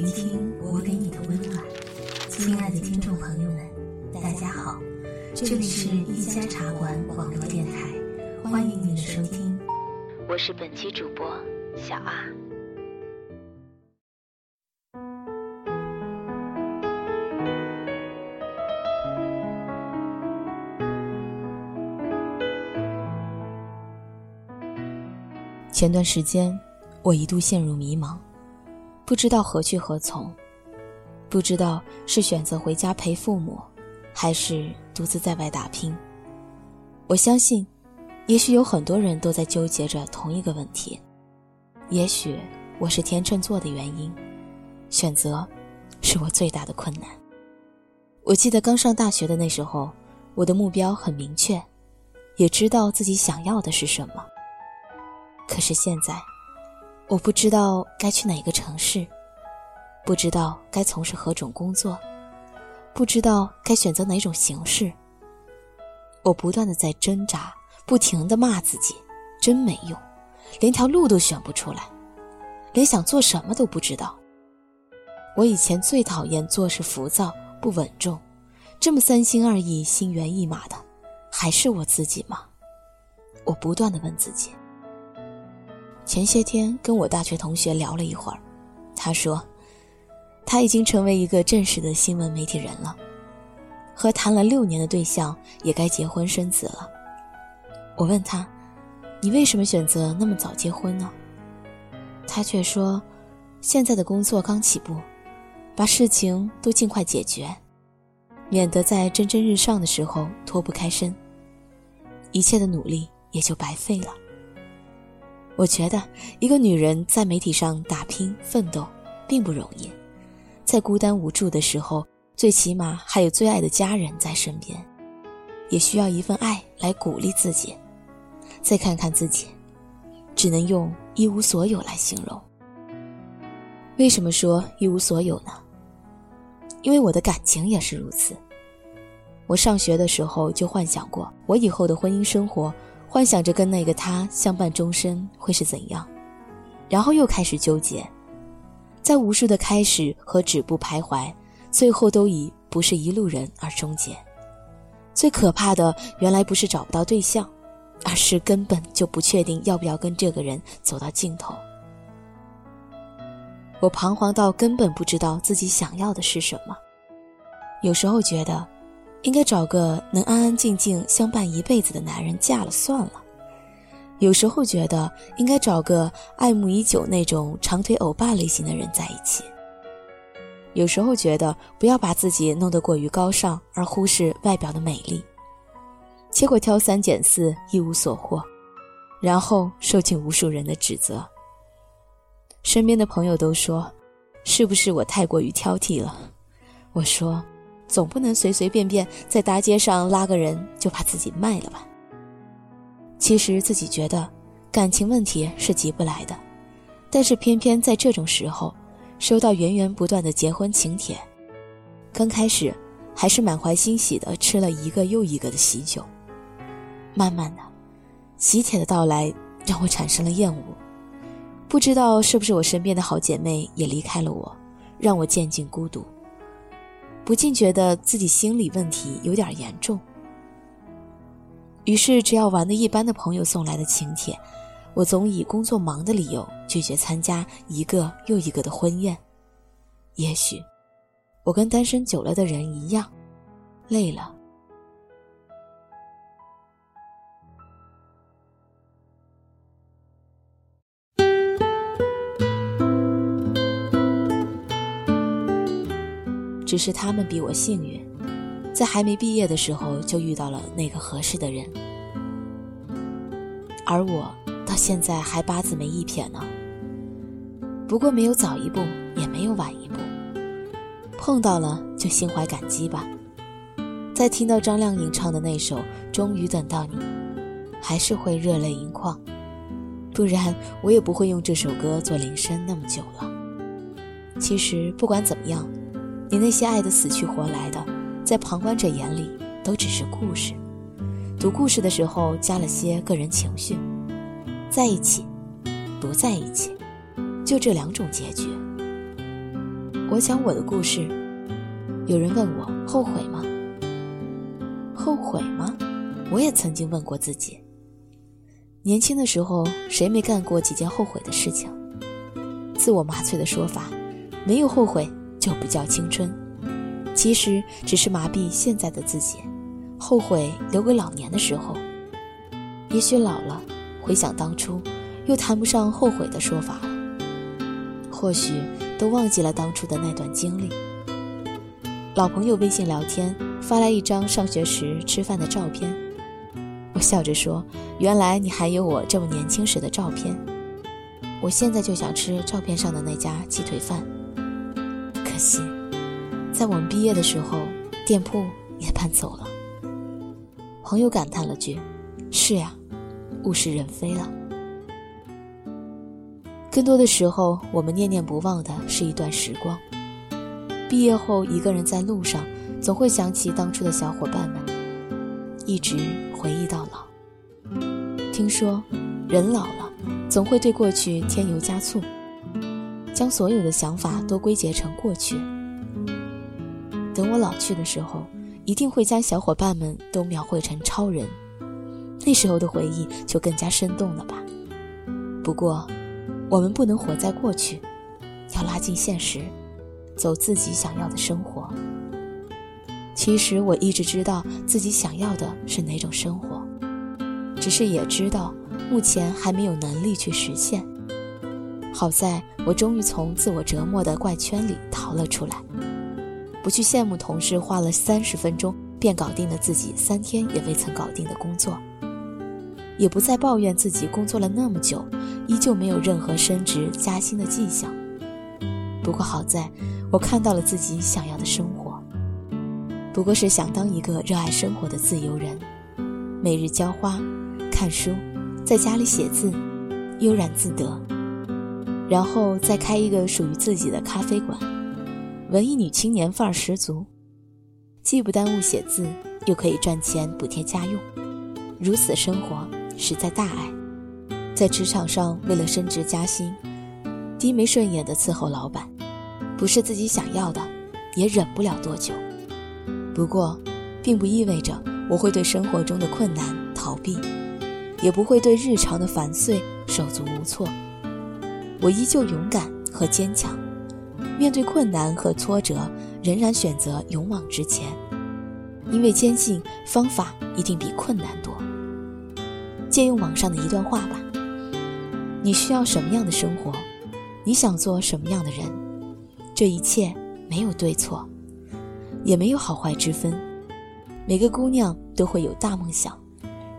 聆听我给你的温暖，亲爱的听众朋友们，大家好，这里是一家茶馆网络电台，欢迎您的收听，我是本期主播小阿。前段时间，我一度陷入迷茫。不知道何去何从，不知道是选择回家陪父母，还是独自在外打拼。我相信，也许有很多人都在纠结着同一个问题。也许我是天秤座的原因，选择是我最大的困难。我记得刚上大学的那时候，我的目标很明确，也知道自己想要的是什么。可是现在。我不知道该去哪个城市，不知道该从事何种工作，不知道该选择哪种形式。我不断的在挣扎，不停的骂自己，真没用，连条路都选不出来，连想做什么都不知道。我以前最讨厌做事浮躁不稳重，这么三心二意、心猿意马的，还是我自己吗？我不断的问自己。前些天跟我大学同学聊了一会儿，他说，他已经成为一个正式的新闻媒体人了，和谈了六年的对象也该结婚生子了。我问他，你为什么选择那么早结婚呢？他却说，现在的工作刚起步，把事情都尽快解决，免得在蒸蒸日上的时候脱不开身，一切的努力也就白费了。我觉得一个女人在媒体上打拼奋斗，并不容易。在孤单无助的时候，最起码还有最爱的家人在身边，也需要一份爱来鼓励自己。再看看自己，只能用一无所有来形容。为什么说一无所有呢？因为我的感情也是如此。我上学的时候就幻想过，我以后的婚姻生活。幻想着跟那个他相伴终身会是怎样，然后又开始纠结，在无数的开始和止步徘徊，最后都以不是一路人而终结。最可怕的，原来不是找不到对象，而是根本就不确定要不要跟这个人走到尽头。我彷徨到根本不知道自己想要的是什么，有时候觉得。应该找个能安安静静相伴一辈子的男人嫁了算了。有时候觉得应该找个爱慕已久那种长腿欧巴类型的人在一起。有时候觉得不要把自己弄得过于高尚而忽视外表的美丽。结果挑三拣四一无所获，然后受尽无数人的指责。身边的朋友都说：“是不是我太过于挑剔了？”我说。总不能随随便便在大街上拉个人就把自己卖了吧？其实自己觉得感情问题是急不来的，但是偏偏在这种时候收到源源不断的结婚请帖，刚开始还是满怀欣喜的吃了一个又一个的喜酒，慢慢的，喜帖的到来让我产生了厌恶，不知道是不是我身边的好姐妹也离开了我，让我渐进孤独。不禁觉得自己心理问题有点严重，于是只要玩的一般的朋友送来的请帖，我总以工作忙的理由拒绝参加一个又一个的婚宴。也许，我跟单身久了的人一样，累了。只是他们比我幸运，在还没毕业的时候就遇到了那个合适的人，而我到现在还八字没一撇呢。不过没有早一步，也没有晚一步，碰到了就心怀感激吧。在听到张靓颖唱的那首《终于等到你》，还是会热泪盈眶，不然我也不会用这首歌做铃声那么久了。其实不管怎么样。你那些爱的死去活来的，在旁观者眼里都只是故事。读故事的时候加了些个人情绪，在一起，不在一起，就这两种结局。我讲我的故事，有人问我后悔吗？后悔吗？我也曾经问过自己。年轻的时候，谁没干过几件后悔的事情？自我麻醉的说法，没有后悔就不叫青春。其实只是麻痹现在的自己，后悔留给老年的时候。也许老了，回想当初，又谈不上后悔的说法了。或许都忘记了当初的那段经历。老朋友微信聊天发来一张上学时吃饭的照片，我笑着说：“原来你还有我这么年轻时的照片。”我现在就想吃照片上的那家鸡腿饭。可惜，在我们毕业的时候，店铺也搬走了。朋友感叹了句：“是呀，物是人非了。”更多的时候，我们念念不忘的是一段时光。毕业后，一个人在路上，总会想起当初的小伙伴们，一直回忆到老。听说，人老了，总会对过去添油加醋，将所有的想法都归结成过去。等我老去的时候，一定会将小伙伴们都描绘成超人，那时候的回忆就更加生动了吧。不过，我们不能活在过去，要拉近现实，走自己想要的生活。其实我一直知道自己想要的是哪种生活，只是也知道目前还没有能力去实现。好在我终于从自我折磨的怪圈里逃了出来，不去羡慕同事花了三十分钟便搞定了自己三天也未曾搞定的工作。也不再抱怨自己工作了那么久，依旧没有任何升职加薪的迹象。不过好在，我看到了自己想要的生活，不过是想当一个热爱生活的自由人，每日浇花、看书，在家里写字，悠然自得，然后再开一个属于自己的咖啡馆，文艺女青年范儿十足，既不耽误写字，又可以赚钱补贴家用，如此生活。实在大爱，在职场上为了升职加薪，低眉顺眼的伺候老板，不是自己想要的，也忍不了多久。不过，并不意味着我会对生活中的困难逃避，也不会对日常的烦碎手足无措。我依旧勇敢和坚强，面对困难和挫折，仍然选择勇往直前，因为坚信方法一定比困难多。借用网上的一段话吧：你需要什么样的生活？你想做什么样的人？这一切没有对错，也没有好坏之分。每个姑娘都会有大梦想，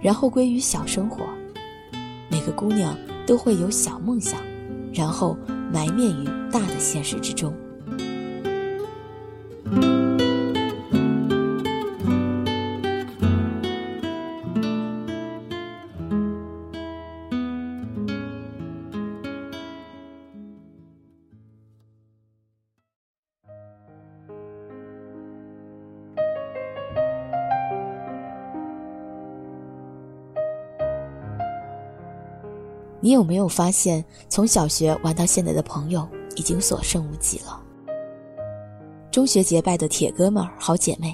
然后归于小生活；每个姑娘都会有小梦想，然后埋面于大的现实之中。你有没有发现，从小学玩到现在的朋友已经所剩无几了？中学结拜的铁哥们儿、好姐妹，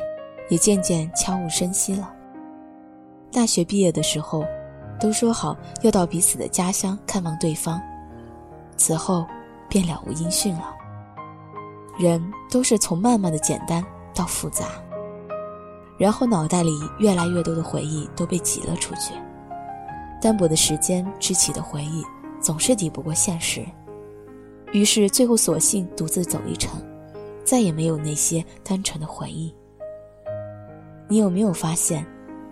也渐渐悄无声息了。大学毕业的时候，都说好要到彼此的家乡看望对方，此后便了无音讯了。人都是从慢慢的简单到复杂，然后脑袋里越来越多的回忆都被挤了出去。单薄的时间支起的回忆，总是抵不过现实，于是最后索性独自走一程，再也没有那些单纯的回忆。你有没有发现，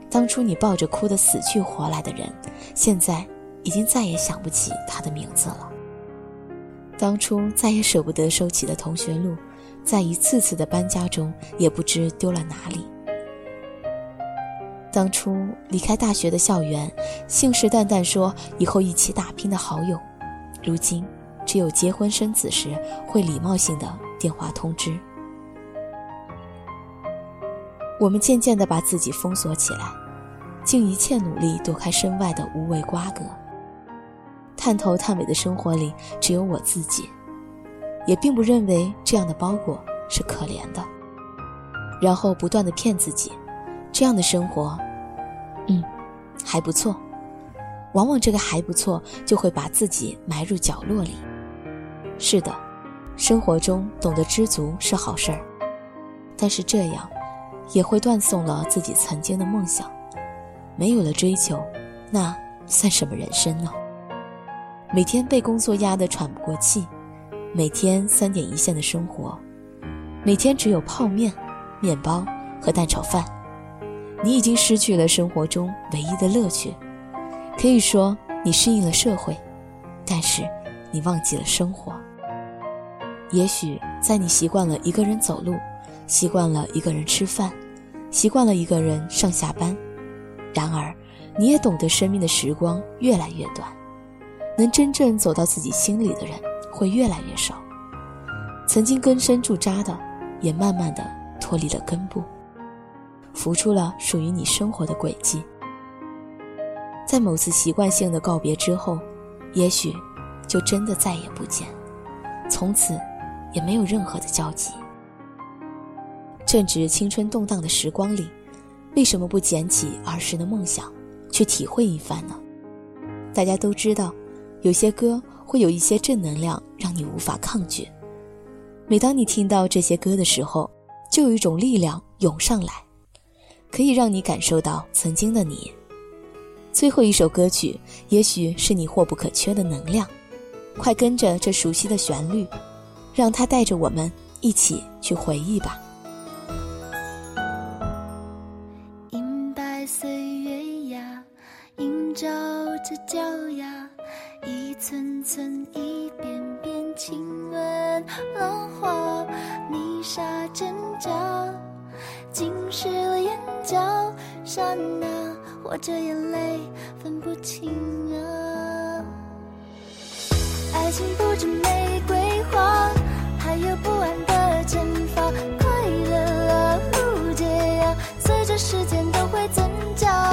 当初你抱着哭得死去活来的人，现在已经再也想不起他的名字了？当初再也舍不得收起的同学录，在一次次的搬家中，也不知丢了哪里。当初离开大学的校园，信誓旦旦说以后一起打拼的好友，如今只有结婚生子时会礼貌性的电话通知。我们渐渐的把自己封锁起来，尽一切努力躲开身外的无谓瓜葛。探头探尾的生活里，只有我自己。也并不认为这样的包裹是可怜的，然后不断的骗自己，这样的生活，嗯，还不错。往往这个还不错，就会把自己埋入角落里。是的，生活中懂得知足是好事儿，但是这样，也会断送了自己曾经的梦想。没有了追求，那算什么人生呢？每天被工作压得喘不过气，每天三点一线的生活，每天只有泡面、面包和蛋炒饭，你已经失去了生活中唯一的乐趣。可以说你适应了社会，但是你忘记了生活。也许在你习惯了一个人走路，习惯了一个人吃饭，习惯了一个人上下班。然而，你也懂得生命的时光越来越短，能真正走到自己心里的人会越来越少。曾经根深驻扎的，也慢慢的脱离了根部，浮出了属于你生活的轨迹。在某次习惯性的告别之后，也许就真的再也不见，从此也没有任何的交集。正值青春动荡的时光里。为什么不捡起儿时的梦想，去体会一番呢？大家都知道，有些歌会有一些正能量，让你无法抗拒。每当你听到这些歌的时候，就有一种力量涌上来，可以让你感受到曾经的你。最后一首歌曲，也许是你或不可缺的能量。快跟着这熟悉的旋律，让它带着我们一起去回忆吧。或者眼泪分不清啊。爱情不止玫瑰花，还有不安的惩罚，快乐啊，误解啊，随着时间都会增加。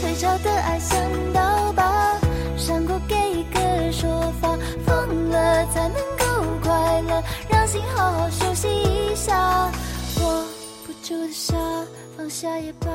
退潮的爱像刀疤，伤过给一个说法，疯了才能够快乐，让心好好休息一下。握不住的沙，放下也罢。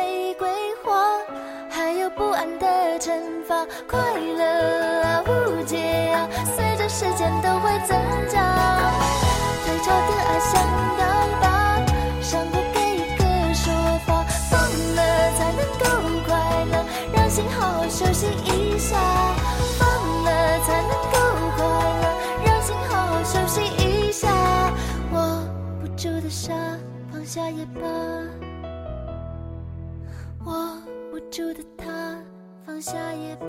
玫瑰花还有不安的惩罚快乐啊误解啊随着时间都会增长退潮的爱像刀疤伤过给一个说法放了才能够快乐。让心好好休息一下放了才能够快乐。让心好好休息一下握不住的沙放下也罢。握不住的他，放下也罢。